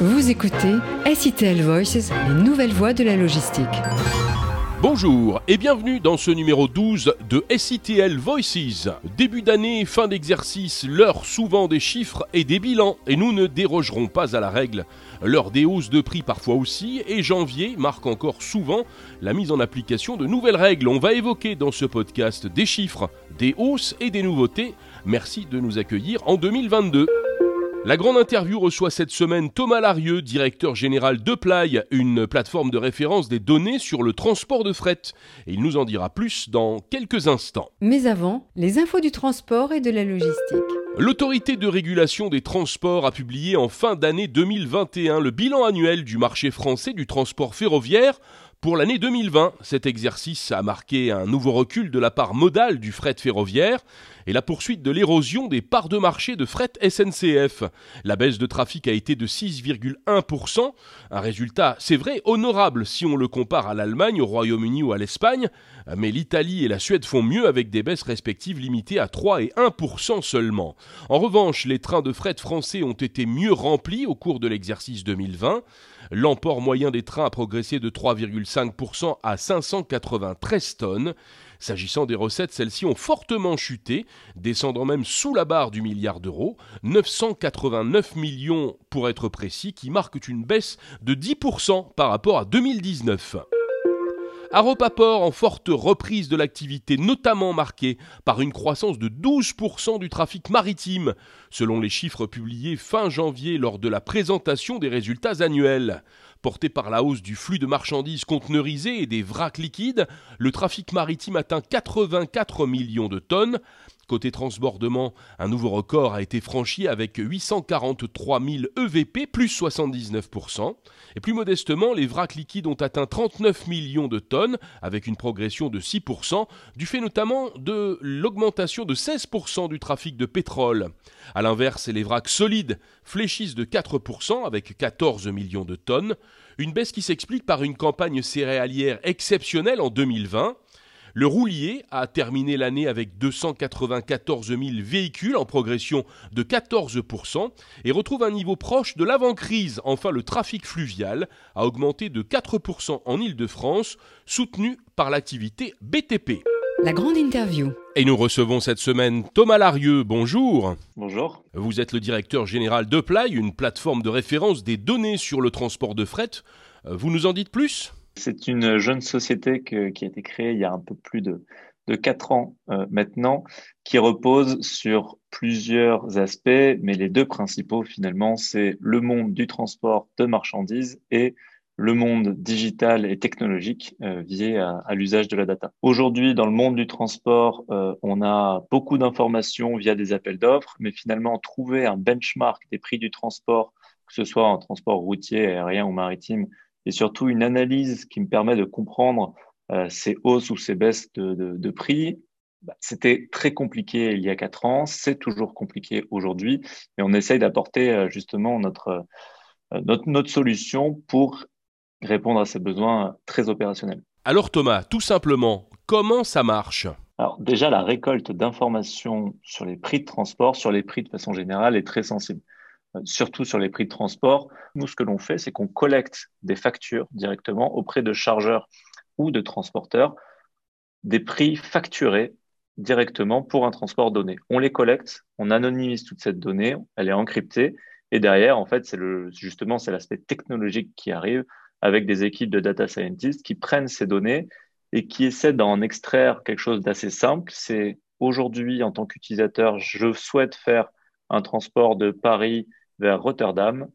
Vous écoutez SITL Voices, les nouvelles voies de la logistique. Bonjour et bienvenue dans ce numéro 12 de SITL Voices. Début d'année, fin d'exercice, l'heure souvent des chiffres et des bilans et nous ne dérogerons pas à la règle. L'heure des hausses de prix parfois aussi et janvier marque encore souvent la mise en application de nouvelles règles. On va évoquer dans ce podcast des chiffres, des hausses et des nouveautés. Merci de nous accueillir en 2022. La grande interview reçoit cette semaine Thomas Larieux, directeur général de Play, une plateforme de référence des données sur le transport de fret. Et il nous en dira plus dans quelques instants. Mais avant, les infos du transport et de la logistique. L'autorité de régulation des transports a publié en fin d'année 2021 le bilan annuel du marché français du transport ferroviaire pour l'année 2020, cet exercice a marqué un nouveau recul de la part modale du fret ferroviaire et la poursuite de l'érosion des parts de marché de fret SNCF. La baisse de trafic a été de 6,1%, un résultat, c'est vrai, honorable si on le compare à l'Allemagne, au Royaume-Uni ou à l'Espagne, mais l'Italie et la Suède font mieux avec des baisses respectives limitées à 3 et 1% seulement. En revanche, les trains de fret français ont été mieux remplis au cours de l'exercice 2020. L'emport moyen des trains a progressé de 3,5% à 593 tonnes. S'agissant des recettes, celles-ci ont fortement chuté, descendant même sous la barre du milliard d'euros, 989 millions pour être précis, qui marquent une baisse de 10% par rapport à 2019. Aropaport en forte reprise de l'activité, notamment marquée par une croissance de 12% du trafic maritime, selon les chiffres publiés fin janvier lors de la présentation des résultats annuels. Porté par la hausse du flux de marchandises conteneurisées et des vracs liquides, le trafic maritime atteint 84 millions de tonnes, Côté transbordement, un nouveau record a été franchi avec 843 000 EVP, plus 79%. Et plus modestement, les vracs liquides ont atteint 39 millions de tonnes, avec une progression de 6%, du fait notamment de l'augmentation de 16% du trafic de pétrole. A l'inverse, les vracs solides fléchissent de 4%, avec 14 millions de tonnes. Une baisse qui s'explique par une campagne céréalière exceptionnelle en 2020 le roulier a terminé l'année avec 294 000 véhicules en progression de 14% et retrouve un niveau proche de l'avant-crise. Enfin, le trafic fluvial a augmenté de 4% en Ile-de-France, soutenu par l'activité BTP. La grande interview. Et nous recevons cette semaine Thomas Larieux. Bonjour. Bonjour. Vous êtes le directeur général de Play, une plateforme de référence des données sur le transport de fret. Euh, vous nous en dites plus? C'est une jeune société qui a été créée il y a un peu plus de, de 4 ans euh, maintenant, qui repose sur plusieurs aspects, mais les deux principaux finalement, c'est le monde du transport de marchandises et le monde digital et technologique euh, lié à, l'usage de la data. Aujourd'hui, dans le monde du transport, euh, on a beaucoup d'informations via des appels d'offres, mais finalement, trouver un benchmark des prix du transport, que ce soit en transport routier, aérien ou maritime, et surtout une analyse qui me permet de comprendre euh, ces hausses ou ces baisses de, de, de prix. Bah, c'était très compliqué il y a quatre ans, c'est toujours compliqué aujourd'hui, et on essaye d'apporter euh, justement notre, euh, notre, notre solution pour répondre à ces besoins très opérationnels. Alors Thomas, tout simplement, comment ça marche? Alors déjà, la récolte d'informations sur les prix de transport, sur les prix de façon générale, est très sensible. Euh, surtout sur les prix de transport. Nous, ce que l'on fait, c'est qu'on collecte des factures directement auprès de chargeurs ou de transporteurs, des prix facturés directement pour un transport donné. On les collecte, on anonymise toute cette donnée, elle est encryptée, et derrière, en fait, c'est le, justement, c'est l'aspect technologique qui arrive avec des équipes de data scientists qui prennent ces données et qui essaient d'en extraire quelque chose d'assez simple. C'est aujourd'hui, en tant qu'utilisateur, je souhaite faire un transport de Paris vers Rotterdam,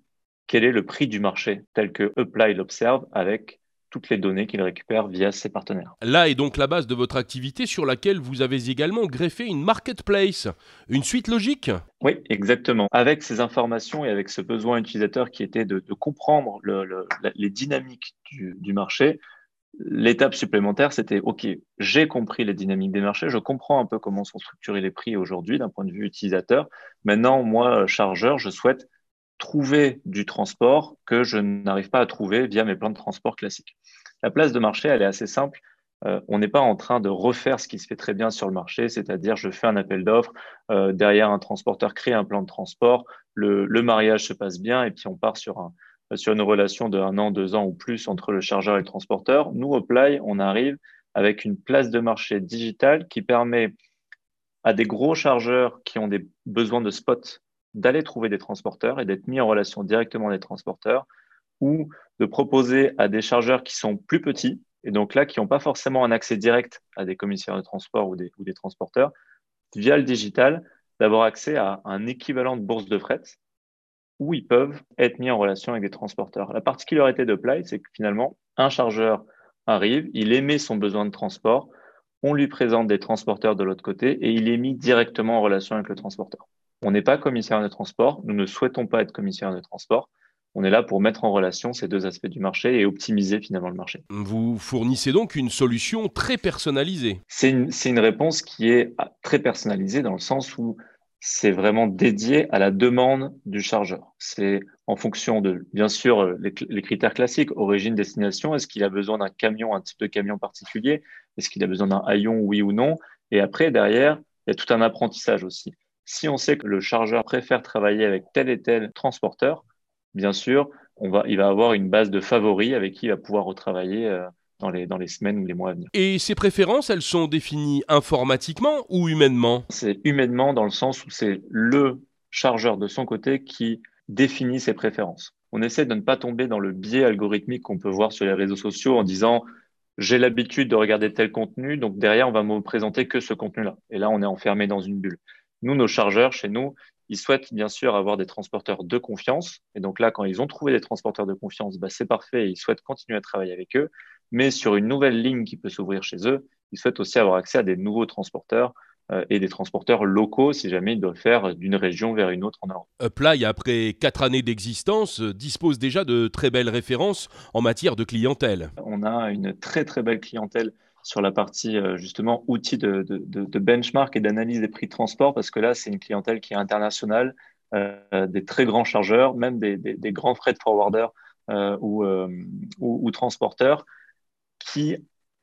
quel est le prix du marché tel que Apply l'observe avec toutes les données qu'il récupère via ses partenaires? Là est donc la base de votre activité sur laquelle vous avez également greffé une marketplace, une suite logique? Oui, exactement. Avec ces informations et avec ce besoin utilisateur qui était de, comprendre les dynamiques du, du marché, l'étape supplémentaire, c'était OK, j'ai compris les dynamiques des marchés, je comprends un peu comment sont structurés les prix aujourd'hui d'un point de vue utilisateur. Maintenant, moi, chargeur, je souhaite trouver du transport que je n'arrive pas à trouver via mes plans de transport classiques. La place de marché, elle est assez simple. Euh, on n'est pas en train de refaire ce qui se fait très bien sur le marché, c'est-à-dire je fais un appel d'offres, euh, derrière un transporteur crée un plan de transport, le, le, mariage se passe bien et puis on part sur un, sur une relation de un an, deux ans ou plus entre le chargeur et le transporteur. Nous, au Play, on arrive avec une place de marché digitale qui permet à des gros chargeurs qui ont des besoins de spot d'aller trouver des transporteurs et d'être mis en relation directement avec des transporteurs ou de proposer à des chargeurs qui sont plus petits et donc là qui n'ont pas forcément un accès direct à des commissaires de transport ou des, ou des transporteurs via le digital d'avoir accès à un équivalent de bourse de fret où ils peuvent être mis en relation avec des transporteurs. La particularité de Play, c'est que finalement, un chargeur arrive, il émet son besoin de transport, on lui présente des transporteurs de l'autre côté et il est mis directement en relation avec le transporteur. On n'est pas commissaire de transport, nous ne souhaitons pas être commissaire de transport. On est là pour mettre en relation ces deux aspects du marché et optimiser finalement le marché. Vous fournissez donc une solution très personnalisée. C'est une, une réponse qui est très personnalisée dans le sens où c'est vraiment dédié à la demande du chargeur. C'est en fonction de, bien sûr, les, critères classiques, origine, destination. Est-ce qu'il a besoin d'un camion, un type de camion particulier Est-ce qu'il a besoin d'un haillon, oui ou non Et après, derrière, il y a tout un apprentissage aussi. Si on sait que le chargeur préfère travailler avec tel et tel transporteur, bien sûr, il va avoir une base de favoris avec qui il va pouvoir retravailler euh, dans les, dans les semaines ou les mois à venir. Et ces préférences, elles sont définies informatiquement ou humainement? C'est humainement dans le sens où c'est le chargeur de son côté qui définit ses préférences. On essaie de ne pas tomber dans le biais algorithmique qu'on peut voir sur les réseaux sociaux en disant j'ai l'habitude de regarder tel contenu, donc derrière on va me présenter que ce contenu-là. Et là on est enfermé dans une bulle. Nous, nos chargeurs chez nous, ils souhaitent bien sûr avoir des transporteurs de confiance. Et donc là, quand ils ont trouvé des transporteurs de confiance, bah, c'est parfait. Ils souhaitent continuer à travailler avec eux mais sur une nouvelle ligne qui peut s'ouvrir chez eux, ils souhaitent aussi avoir accès à des nouveaux transporteurs euh, et des transporteurs locaux si jamais ils doivent faire d'une région vers une autre en Europe. Uply, après quatre années d'existence, dispose déjà de très belles références en matière de clientèle. On a une très très belle clientèle sur la partie euh, justement outils de, de, de benchmark et d'analyse des prix de transport parce que là c'est une clientèle qui est internationale, euh, des très grands chargeurs, même des, des, des grands freight forwarders euh, ou, ou, ou transporteurs qui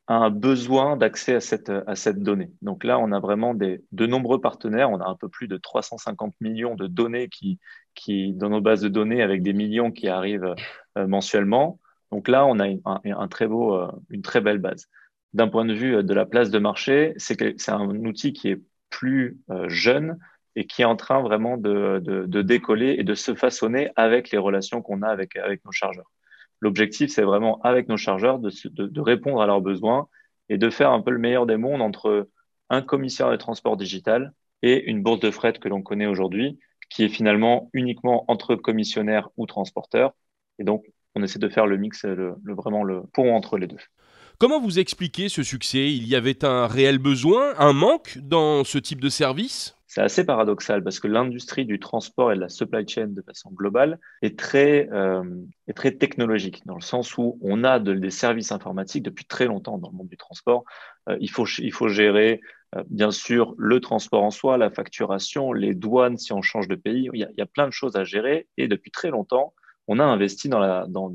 a un besoin d'accès à cette, à cette donnée. Donc là, on a vraiment des, de nombreux partenaires. On a un peu plus de 350 millions de données qui, qui, dans nos bases de données avec des millions qui arrivent euh, mensuellement. Donc là, on a un, très beau, euh, une très belle base. D'un point de vue de la place de marché, c'est un outil qui est plus euh, jeune et qui est en train vraiment de, de, de, décoller et de se façonner avec les relations qu'on a avec, avec nos chargeurs. L'objectif, c'est vraiment, avec nos chargeurs, de, répondre à leurs besoins et de faire un peu le meilleur des mondes entre un commissaire de transport digital et une bourse de fret que l'on connaît aujourd'hui, qui est finalement uniquement entre commissionnaires ou transporteurs. Et donc, on essaie de faire le mix, le, vraiment le pont entre les deux. Comment vous expliquez ce succès? Il y avait un réel besoin, un manque dans ce type de service? C'est assez paradoxal parce que l'industrie du transport et de la supply chain de façon globale est très, euh, est très technologique dans le sens où on a de, des services informatiques depuis très longtemps dans le monde du transport. Euh, il, faut, il faut gérer euh, bien sûr le transport en soi, la facturation, les douanes si on change de pays. Il y a, il y a plein de choses à gérer et depuis très longtemps, on a investi dans la dans,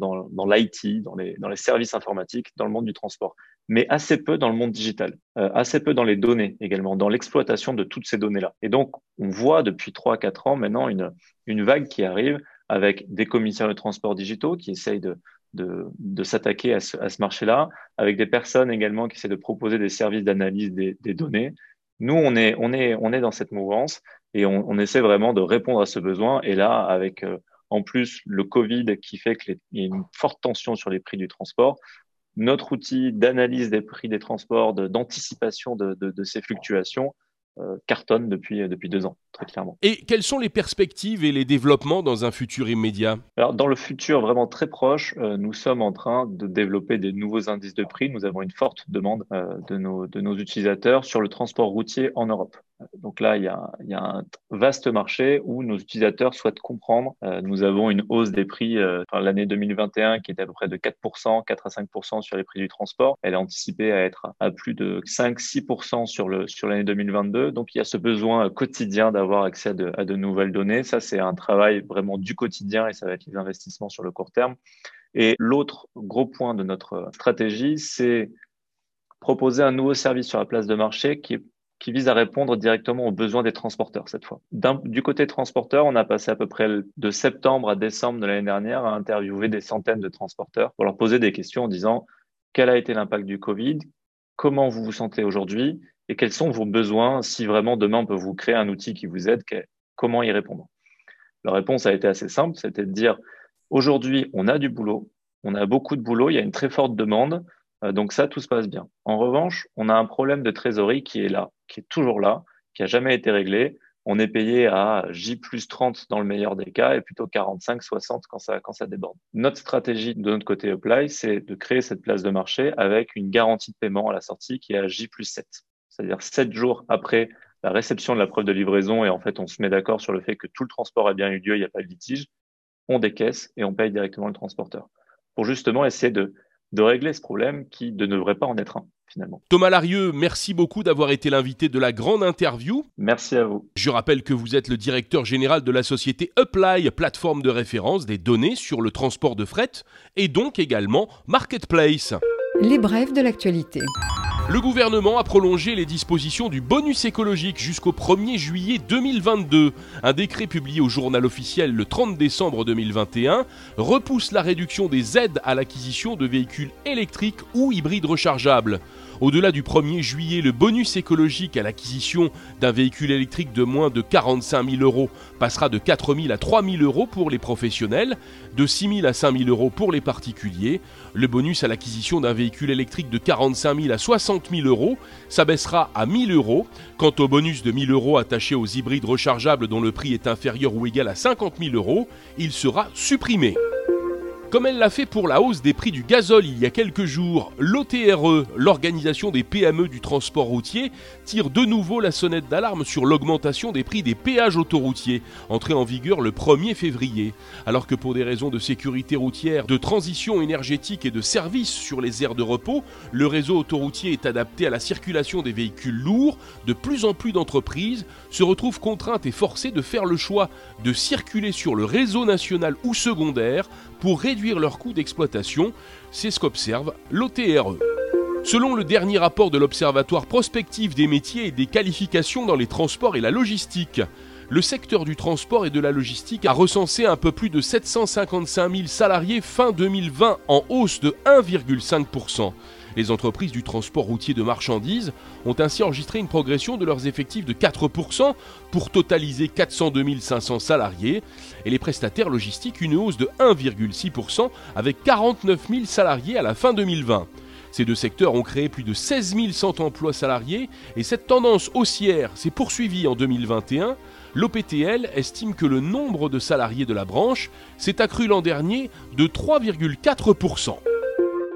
l'IT, dans les, dans les services informatiques, dans le monde du transport, mais assez peu dans le monde digital, euh, assez peu dans les données également, dans l'exploitation de toutes ces données-là. Et donc, on voit depuis trois quatre ans maintenant une, vague qui arrive avec des commissaires de transport digitaux qui essayent de, s'attaquer à ce, marché-là, avec des personnes également qui essaient de proposer des services d'analyse des, données. Nous, on est, dans cette mouvance et on, on essaie vraiment de répondre à ce besoin. Et là, avec euh, en plus, le Covid qui fait qu'il y a une forte tension sur les prix du transport. Notre outil d'analyse des prix des transports, d'anticipation de, de, ces fluctuations, euh, cartonne depuis, depuis deux ans, très clairement. Et quelles sont les perspectives et les développements dans un futur immédiat? Alors, dans le futur vraiment très proche, euh, nous sommes en train de développer des nouveaux indices de prix. Nous avons une forte demande euh, de, nos, de nos utilisateurs sur le transport routier en Europe. Donc là, il y, a, un vaste marché où nos utilisateurs souhaitent comprendre. Euh, nous avons une hausse des prix euh, l'année 2021 qui était à peu près de 4%, 4 à 5% sur les prix du transport. Elle est anticipée à être à plus de 5-6% sur le sur l'année 2022. Donc il y a ce besoin quotidien d'avoir accès à de, à de nouvelles données. Ça, c'est un travail vraiment du quotidien et ça va être les investissements sur le court terme. Et l'autre gros point de notre stratégie, c'est proposer un nouveau service sur la place de marché qui est qui vise à répondre directement aux besoins des transporteurs cette fois. Du côté transporteur, on a passé à peu près de septembre à décembre de l'année dernière à interviewer des centaines de transporteurs pour leur poser des questions en disant quel a été l'impact du Covid, comment vous vous sentez aujourd'hui? Et quels sont vos besoins? Si vraiment demain on peut vous créer un outil qui vous aide, comment y répondre? La réponse a été assez simple, c'était de dire aujourd'hui on a du boulot, on a beaucoup de boulot, il y a une très forte demande, donc ça, tout se passe bien. En revanche, on a un problème de trésorerie qui est là, qui est toujours là, qui a jamais été réglé. On est payé à J plus 30 dans le meilleur des cas et plutôt 45, 60 quand ça, quand ça déborde. Notre stratégie de notre côté Apply, c'est de créer cette place de marché avec une garantie de paiement à la sortie qui est à J plus 7. C'est-à-dire 7 jours après la réception de la preuve de livraison et en fait, on se met d'accord sur le fait que tout le transport a bien eu lieu, il n'y a pas de litige. On décaisse et on paye directement le transporteur pour justement essayer de de régler ce problème qui ne devrait pas en être un. Finalement. Thomas Larieux, merci beaucoup d'avoir été l'invité de la grande interview. Merci à vous. Je rappelle que vous êtes le directeur général de la société Apply, plateforme de référence des données sur le transport de fret, et donc également Marketplace. Les brèves de l'actualité. Le gouvernement a prolongé les dispositions du bonus écologique jusqu'au 1er juillet 2022. Un décret publié au journal officiel le 30 décembre 2021 repousse la réduction des aides à l'acquisition de véhicules électriques ou hybrides rechargeables. Au-delà du 1er juillet, le bonus écologique à l'acquisition d'un véhicule électrique de moins de 45 000 euros passera de 4 000 à 3 000 euros pour les professionnels, de 6 000 à 5 000 euros pour les particuliers. Le bonus à l'acquisition d'un véhicule électrique de 45 000 à 60 000 euros s'abaissera à 1 000 euros. Quant au bonus de 1 000 euros attaché aux hybrides rechargeables dont le prix est inférieur ou égal à 50 000 euros, il sera supprimé. Comme elle l'a fait pour la hausse des prix du gazole il y a quelques jours, l'OTRE, l'organisation des PME du transport routier, tire de nouveau la sonnette d'alarme sur l'augmentation des prix des péages autoroutiers, entrée en vigueur le 1er février. Alors que pour des raisons de sécurité routière, de transition énergétique et de service sur les aires de repos, le réseau autoroutier est adapté à la circulation des véhicules lourds, de plus en plus d'entreprises se retrouvent contraintes et forcées de faire le choix de circuler sur le réseau national ou secondaire pour réduire leurs coûts d'exploitation, c'est ce qu'observe l'OTRE. Selon le dernier rapport de l'Observatoire prospectif des métiers et des qualifications dans les transports et la logistique, le secteur du transport et de la logistique a recensé un peu plus de 755 000 salariés fin 2020 en hausse de 1,5%. Les entreprises du transport routier de marchandises ont ainsi enregistré une progression de leurs effectifs de 4% pour totaliser 402 500 salariés et les prestataires logistiques une hausse de 1,6% avec 49 000 salariés à la fin 2020. Ces deux secteurs ont créé plus de 16 100 emplois salariés et cette tendance haussière s'est poursuivie en 2021. L'OPTL estime que le nombre de salariés de la branche s'est accru l'an dernier de 3,4%.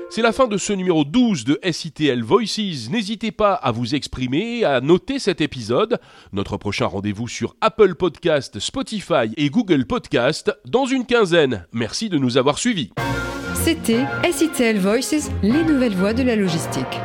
C'est la fin de ce numéro 12 de SITL Voices. N'hésitez pas à vous exprimer et à noter cet épisode. Notre prochain rendez-vous sur Apple Podcast, Spotify et Google Podcast dans une quinzaine. Merci de nous avoir suivis. C'était SITL Voices, les nouvelles voies de la logistique.